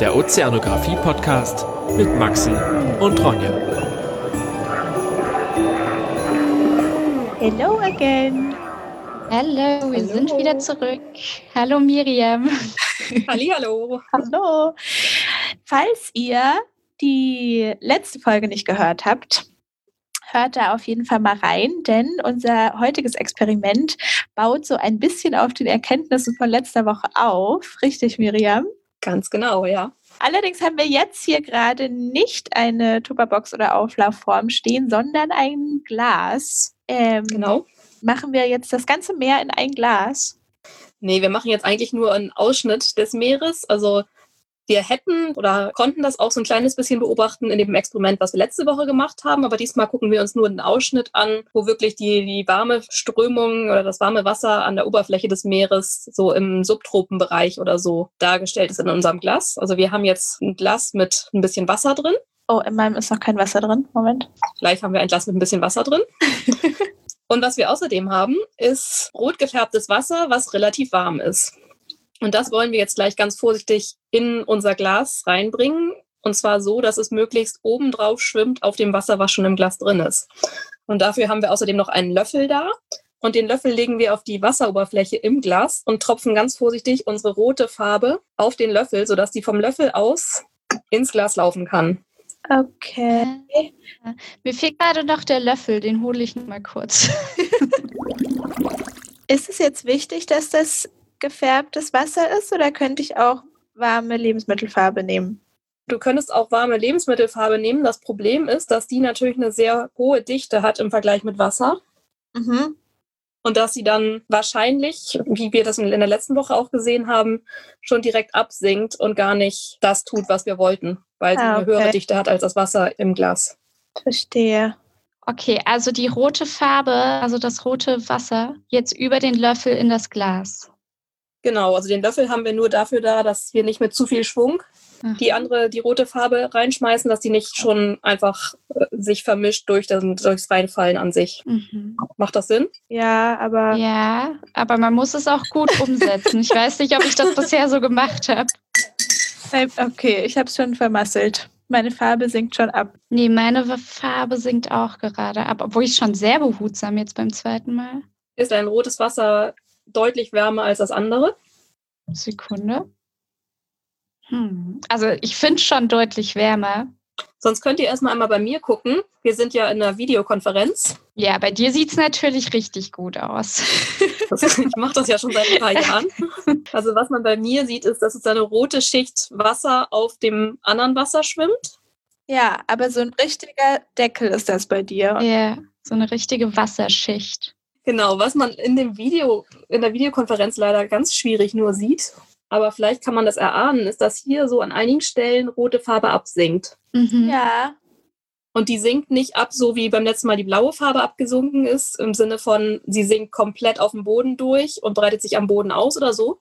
Der Ozeanographie-Podcast mit Maxi und Ronja. Hello again. Hallo, wir Hallo. sind wieder zurück. Hallo Miriam. Hallo. Hallo. Falls ihr die letzte Folge nicht gehört habt, hört da auf jeden Fall mal rein, denn unser heutiges Experiment baut so ein bisschen auf den Erkenntnissen von letzter Woche auf. Richtig, Miriam? Ganz genau, ja. Allerdings haben wir jetzt hier gerade nicht eine Tupperbox oder Auflaufform stehen, sondern ein Glas. Ähm, genau. Machen wir jetzt das ganze Meer in ein Glas? Nee, wir machen jetzt eigentlich nur einen Ausschnitt des Meeres. Also wir hätten oder konnten das auch so ein kleines bisschen beobachten in dem Experiment, was wir letzte Woche gemacht haben. Aber diesmal gucken wir uns nur einen Ausschnitt an, wo wirklich die, die warme Strömung oder das warme Wasser an der Oberfläche des Meeres so im Subtropenbereich oder so dargestellt ist in unserem Glas. Also wir haben jetzt ein Glas mit ein bisschen Wasser drin. Oh, in meinem ist noch kein Wasser drin. Moment. Gleich haben wir ein Glas mit ein bisschen Wasser drin. Und was wir außerdem haben, ist rot gefärbtes Wasser, was relativ warm ist. Und das wollen wir jetzt gleich ganz vorsichtig in unser Glas reinbringen. Und zwar so, dass es möglichst oben drauf schwimmt auf dem Wasser, was schon im Glas drin ist. Und dafür haben wir außerdem noch einen Löffel da. Und den Löffel legen wir auf die Wasseroberfläche im Glas und tropfen ganz vorsichtig unsere rote Farbe auf den Löffel, sodass die vom Löffel aus ins Glas laufen kann. Okay. Mir fehlt gerade noch der Löffel, den hole ich mal kurz. ist es jetzt wichtig, dass das gefärbtes Wasser ist oder könnte ich auch warme Lebensmittelfarbe nehmen? Du könntest auch warme Lebensmittelfarbe nehmen. Das Problem ist, dass die natürlich eine sehr hohe Dichte hat im Vergleich mit Wasser. Mhm. Und dass sie dann wahrscheinlich, wie wir das in der letzten Woche auch gesehen haben, schon direkt absinkt und gar nicht das tut, was wir wollten, weil sie ah, okay. eine höhere Dichte hat als das Wasser im Glas. Verstehe. Okay, also die rote Farbe, also das rote Wasser, jetzt über den Löffel in das Glas. Genau, also den Löffel haben wir nur dafür da, dass wir nicht mit zu viel Schwung mhm. die andere, die rote Farbe reinschmeißen, dass die nicht schon einfach äh, sich vermischt durch das, durchs Reinfallen an sich. Mhm. Macht das Sinn? Ja, aber. Ja, aber man muss es auch gut umsetzen. ich weiß nicht, ob ich das bisher so gemacht habe. Okay, ich habe es schon vermasselt. Meine Farbe sinkt schon ab. Nee, meine Farbe sinkt auch gerade ab, obwohl ich schon sehr behutsam jetzt beim zweiten Mal. Ist ein rotes Wasser deutlich wärmer als das andere. Sekunde. Hm. Also ich finde schon deutlich wärmer. Sonst könnt ihr erstmal einmal bei mir gucken. Wir sind ja in einer Videokonferenz. Ja, bei dir sieht es natürlich richtig gut aus. ich mache das ja schon seit ein paar Jahren. Also was man bei mir sieht, ist, dass es eine rote Schicht Wasser auf dem anderen Wasser schwimmt. Ja, aber so ein richtiger Deckel ist das bei dir. Ja, so eine richtige Wasserschicht. Genau, was man in dem Video, in der Videokonferenz leider ganz schwierig nur sieht, aber vielleicht kann man das erahnen, ist, dass hier so an einigen Stellen rote Farbe absinkt. Mhm. Ja. Und die sinkt nicht ab, so wie beim letzten Mal die blaue Farbe abgesunken ist, im Sinne von, sie sinkt komplett auf dem Boden durch und breitet sich am Boden aus oder so.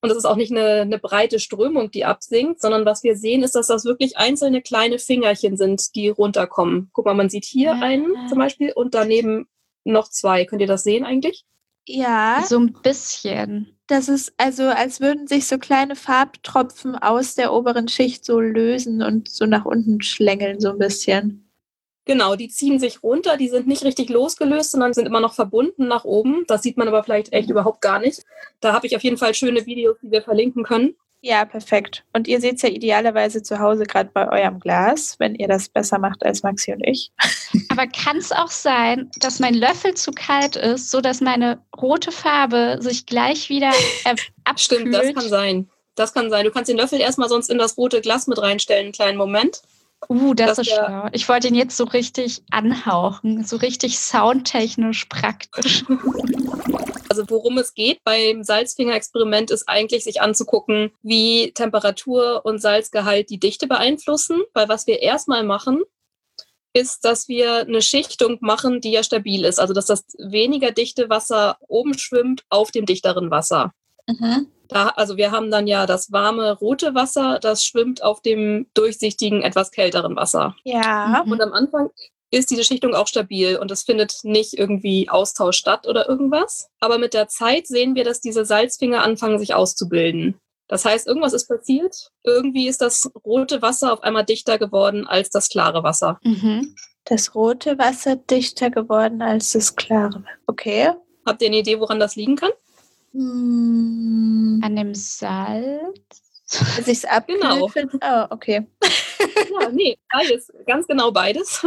Und das ist auch nicht eine, eine breite Strömung, die absinkt, sondern was wir sehen, ist, dass das wirklich einzelne kleine Fingerchen sind, die runterkommen. Guck mal, man sieht hier einen zum Beispiel und daneben noch zwei. Könnt ihr das sehen eigentlich? Ja. So ein bisschen. Das ist also, als würden sich so kleine Farbtropfen aus der oberen Schicht so lösen und so nach unten schlängeln, so ein bisschen. Genau, die ziehen sich runter, die sind nicht richtig losgelöst, sondern sind immer noch verbunden nach oben. Das sieht man aber vielleicht echt überhaupt gar nicht. Da habe ich auf jeden Fall schöne Videos, die wir verlinken können. Ja, perfekt. Und ihr seht es ja idealerweise zu Hause gerade bei eurem Glas, wenn ihr das besser macht als Maxi und ich. Aber kann es auch sein, dass mein Löffel zu kalt ist, sodass meine rote Farbe sich gleich wieder abkühlt? Stimmt, das kann sein. Das kann sein. Du kannst den Löffel erstmal sonst in das rote Glas mit reinstellen, einen kleinen Moment. Uh, das ist schlau. Ich wollte ihn jetzt so richtig anhauchen, so richtig soundtechnisch praktisch. Also worum es geht beim Salzfinger-Experiment ist eigentlich, sich anzugucken, wie Temperatur und Salzgehalt die Dichte beeinflussen. Weil was wir erstmal machen, ist, dass wir eine Schichtung machen, die ja stabil ist. Also dass das weniger dichte Wasser oben schwimmt auf dem dichteren Wasser. Mhm. Da, also wir haben dann ja das warme rote Wasser, das schwimmt auf dem durchsichtigen, etwas kälteren Wasser. Ja. Und am Anfang ist diese Schichtung auch stabil und es findet nicht irgendwie Austausch statt oder irgendwas. Aber mit der Zeit sehen wir, dass diese Salzfinger anfangen, sich auszubilden. Das heißt, irgendwas ist passiert. Irgendwie ist das rote Wasser auf einmal dichter geworden als das klare Wasser. Mhm. Das rote Wasser dichter geworden als das klare. Okay. Habt ihr eine Idee, woran das liegen kann? Hm, An dem Salz. dass ich es abkühlt Genau. Oh, okay. Ja, nee, beides. Ganz genau beides.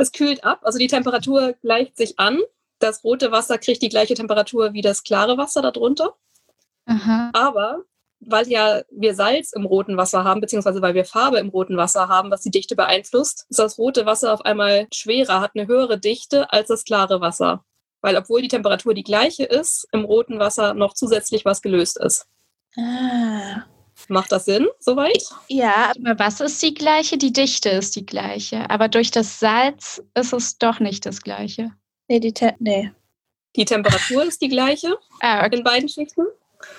Es kühlt ab, also die Temperatur gleicht sich an. Das rote Wasser kriegt die gleiche Temperatur wie das klare Wasser darunter. Aha. Aber weil ja wir Salz im roten Wasser haben, beziehungsweise weil wir Farbe im roten Wasser haben, was die Dichte beeinflusst, ist das rote Wasser auf einmal schwerer, hat eine höhere Dichte als das klare Wasser. Weil obwohl die Temperatur die gleiche ist, im roten Wasser noch zusätzlich was gelöst ist. Ah. Macht das Sinn soweit? Ja, Aber was ist die gleiche? Die Dichte ist die gleiche. Aber durch das Salz ist es doch nicht das gleiche. nee, die Te nee. Die Temperatur ist die gleiche Ah, okay. in beiden Schichten,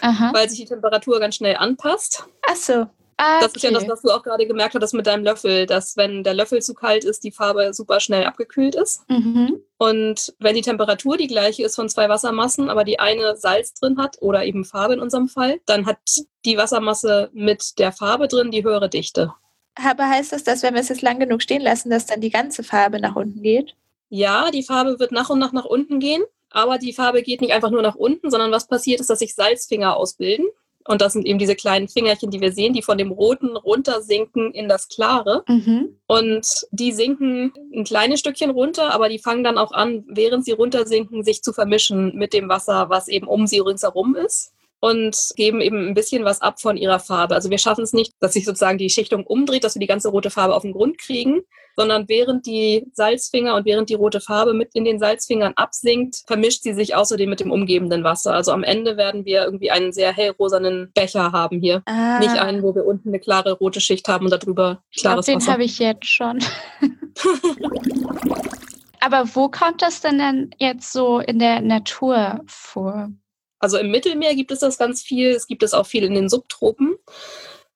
Aha. weil sich die Temperatur ganz schnell anpasst. Ach so. Ah, Das ist ja das, was du auch gerade gemerkt hattest mit deinem Löffel, dass wenn der Löffel zu kalt ist, die Farbe super schnell abgekühlt ist. Mhm. Und wenn die Temperatur die gleiche ist von zwei Wassermassen, aber die eine Salz drin hat oder eben Farbe in unserem Fall, dann hat die Wassermasse mit der Farbe drin die höhere Dichte. Aber heißt das, dass wenn wir es jetzt lang genug stehen lassen, dass dann die ganze Farbe nach unten geht? Ja, die Farbe wird nach und nach nach unten gehen, aber die Farbe geht nicht einfach nur nach unten, sondern was passiert ist, dass sich Salzfinger ausbilden. Und das sind eben diese kleinen Fingerchen, die wir sehen, die von dem roten runtersinken in das klare. Mhm. Und die sinken ein kleines Stückchen runter, aber die fangen dann auch an, während sie runtersinken, sich zu vermischen mit dem Wasser, was eben um sie ringsherum ist. Und geben eben ein bisschen was ab von ihrer Farbe. Also wir schaffen es nicht, dass sich sozusagen die Schichtung umdreht, dass wir die ganze rote Farbe auf den Grund kriegen, sondern während die Salzfinger und während die rote Farbe mit in den Salzfingern absinkt, vermischt sie sich außerdem mit dem umgebenden Wasser. Also am Ende werden wir irgendwie einen sehr hellrosanen Becher haben hier. Ah. Nicht einen, wo wir unten eine klare rote Schicht haben und darüber Ich glaube, klares den habe ich jetzt schon. Aber wo kommt das denn dann jetzt so in der Natur vor? Also im Mittelmeer gibt es das ganz viel. Es gibt es auch viel in den Subtropen.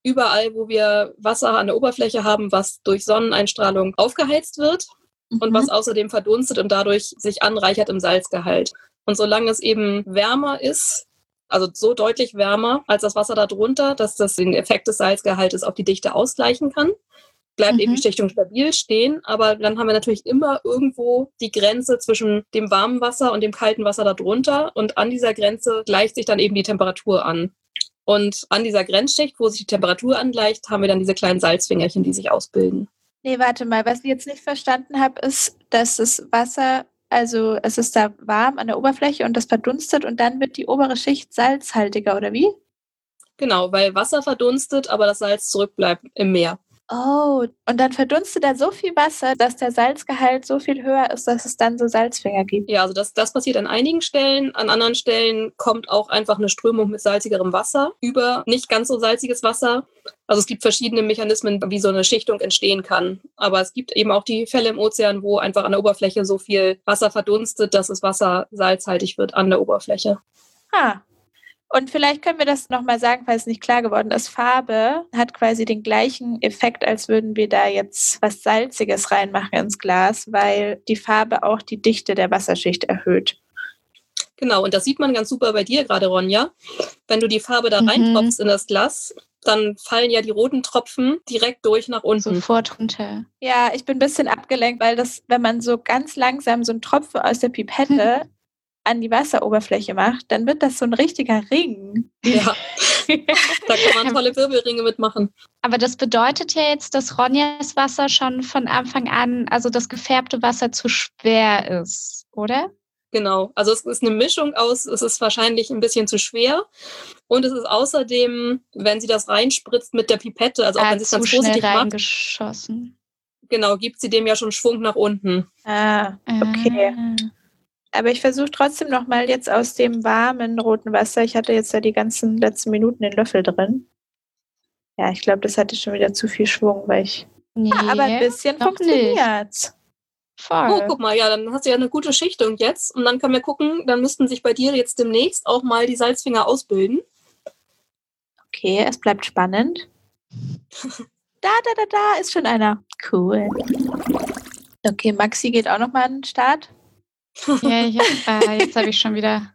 Überall, wo wir Wasser an der Oberfläche haben, was durch Sonneneinstrahlung aufgeheizt wird und Mhm. was außerdem verdunstet und dadurch sich anreichert im Salzgehalt. Und solange es eben wärmer ist, also so deutlich wärmer als das Wasser darunter, dass das den Effekt des Salzgehaltes auf die Dichte ausgleichen kann, bleibt eben Mhm. die Schichtung stabil stehen. Aber dann haben wir natürlich immer irgendwo die Grenze zwischen dem warmen Wasser und dem kalten Wasser darunter. Und an dieser Grenze gleicht sich dann eben die Temperatur an. Und an dieser Grenzschicht, wo sich die Temperatur angleicht, haben wir dann diese kleinen Salzfingerchen, die sich ausbilden. Nee, warte mal. Was ich jetzt nicht verstanden habe, ist, dass das Wasser, also es ist da warm an der Oberfläche und das verdunstet und dann wird die obere Schicht salzhaltiger, oder wie? Genau, weil Wasser verdunstet, aber das Salz zurückbleibt im Meer. Oh, und dann verdunstet da so viel Wasser, dass der Salzgehalt so viel höher ist, dass es dann so Salzfinger gibt. Ja, also das, das passiert an einigen Stellen. An anderen Stellen kommt auch einfach eine Strömung mit salzigerem Wasser über nicht ganz so salziges Wasser. Also es gibt verschiedene Mechanismen, wie so eine Schichtung entstehen kann. Aber es gibt eben auch die Fälle im Ozean, wo einfach an der Oberfläche so viel Wasser verdunstet, dass das Wasser salzhaltig wird an der Oberfläche. Ah. Und vielleicht können wir das nochmal sagen, falls es nicht klar geworden ist. Farbe hat quasi den gleichen Effekt, als würden wir da jetzt was Salziges reinmachen ins Glas, weil die Farbe auch die Dichte der Wasserschicht erhöht. Genau, und das sieht man ganz super bei dir gerade, Ronja. Wenn du die Farbe da Mhm. reintropfst in das Glas, dann fallen ja die roten Tropfen direkt durch nach unten. Sofort runter. Ja, ich bin ein bisschen abgelenkt, weil das, wenn man so ganz langsam so einen Tropfen aus der Pipette an die Wasseroberfläche macht, dann wird das so ein richtiger Ring. Ja, da kann man tolle Wirbelringe mitmachen. Aber das bedeutet ja jetzt, dass Ronjas Wasser schon von Anfang an, also das gefärbte Wasser, zu schwer ist, oder? Genau. Also es ist eine Mischung aus, es ist wahrscheinlich ein bisschen zu schwer und es ist außerdem, wenn sie das reinspritzt mit der Pipette, also auch Ah, wenn sie es zu ganz vorsichtig macht, reingeschossen. genau, gibt sie dem ja schon Schwung nach unten. Ah, okay. Ah. Aber ich versuche trotzdem nochmal jetzt aus dem warmen roten Wasser. Ich hatte jetzt ja die ganzen letzten Minuten den Löffel drin. Ja, ich glaube, das hatte schon wieder zu viel Schwung, weil ich. Nee, Ah, aber ein bisschen funktioniert. voll. Oh, guck mal, ja, dann hast du ja eine gute Schichtung jetzt und dann können wir gucken, dann müssten sich bei dir jetzt demnächst auch mal die Salzfinger ausbilden. Okay, es bleibt spannend. Da, da, da, da ist schon einer. Cool. Okay, Maxi geht auch nochmal an den Start. Ja, ich hab, äh, jetzt habe ich schon wieder.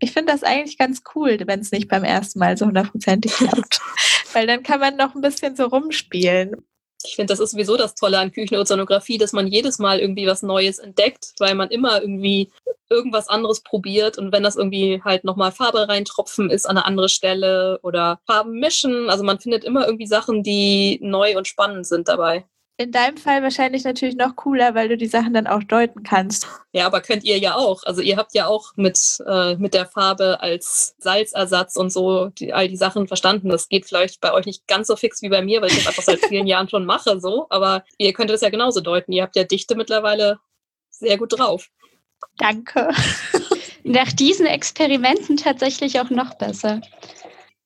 Ich finde das eigentlich ganz cool, wenn es nicht beim ersten Mal so hundertprozentig klappt. Weil dann kann man noch ein bisschen so rumspielen. Ich finde, das ist sowieso das Tolle an Küchenozeanografie, dass man jedes Mal irgendwie was Neues entdeckt, weil man immer irgendwie irgendwas anderes probiert und wenn das irgendwie halt nochmal Farbe reintropfen ist an eine andere Stelle oder Farben mischen, also man findet immer irgendwie Sachen, die neu und spannend sind dabei. In deinem Fall wahrscheinlich natürlich noch cooler, weil du die Sachen dann auch deuten kannst. Ja, aber könnt ihr ja auch. Also ihr habt ja auch mit, äh, mit der Farbe als Salzersatz und so die, all die Sachen verstanden. Das geht vielleicht bei euch nicht ganz so fix wie bei mir, weil ich das einfach seit vielen Jahren schon mache, so. Aber ihr könnt das ja genauso deuten. Ihr habt ja Dichte mittlerweile sehr gut drauf. Danke. Nach diesen Experimenten tatsächlich auch noch besser.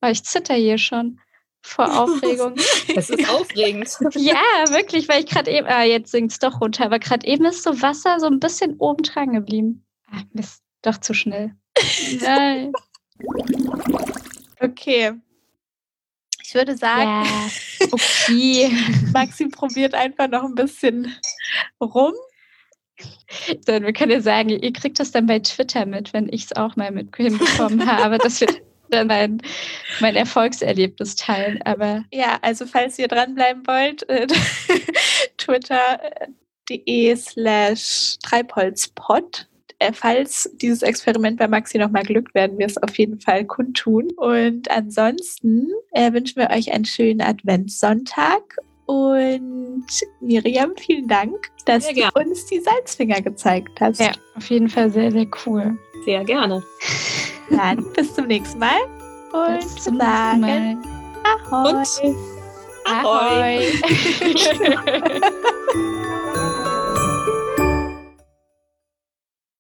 Weil ich zitter hier schon vor Aufregung. Es ist aufregend. ja, wirklich, weil ich gerade eben, ah, jetzt sinkt es doch runter, aber gerade eben ist so Wasser so ein bisschen oben dran geblieben. Ah, Mist, doch zu schnell. Nein. Okay. Ich würde sagen, Ja, okay. Maxi probiert einfach noch ein bisschen rum. So, wir können ja sagen, ihr kriegt das dann bei Twitter mit, wenn ich es auch mal mit hinbekommen habe, dass wir dann mein, mein Erfolgserlebnis teilen. Aber Ja, also falls ihr dranbleiben wollt, äh, twitter.de slash treibholzpod. Äh, Falls dieses Experiment bei Maxi nochmal glückt, werden wir es auf jeden Fall kundtun. Und ansonsten äh, wünschen wir euch einen schönen Adventssonntag. Und Miriam, vielen Dank, dass Sehr du uns die Salzfinger gezeigt hast. ja, auf jeden Fall sehr, sehr cool. Sehr gerne. Dann bis zum nächsten Mal. Und Bis zum sagen nächsten Mal. Ahoi. Und Ahoi. Ahoi.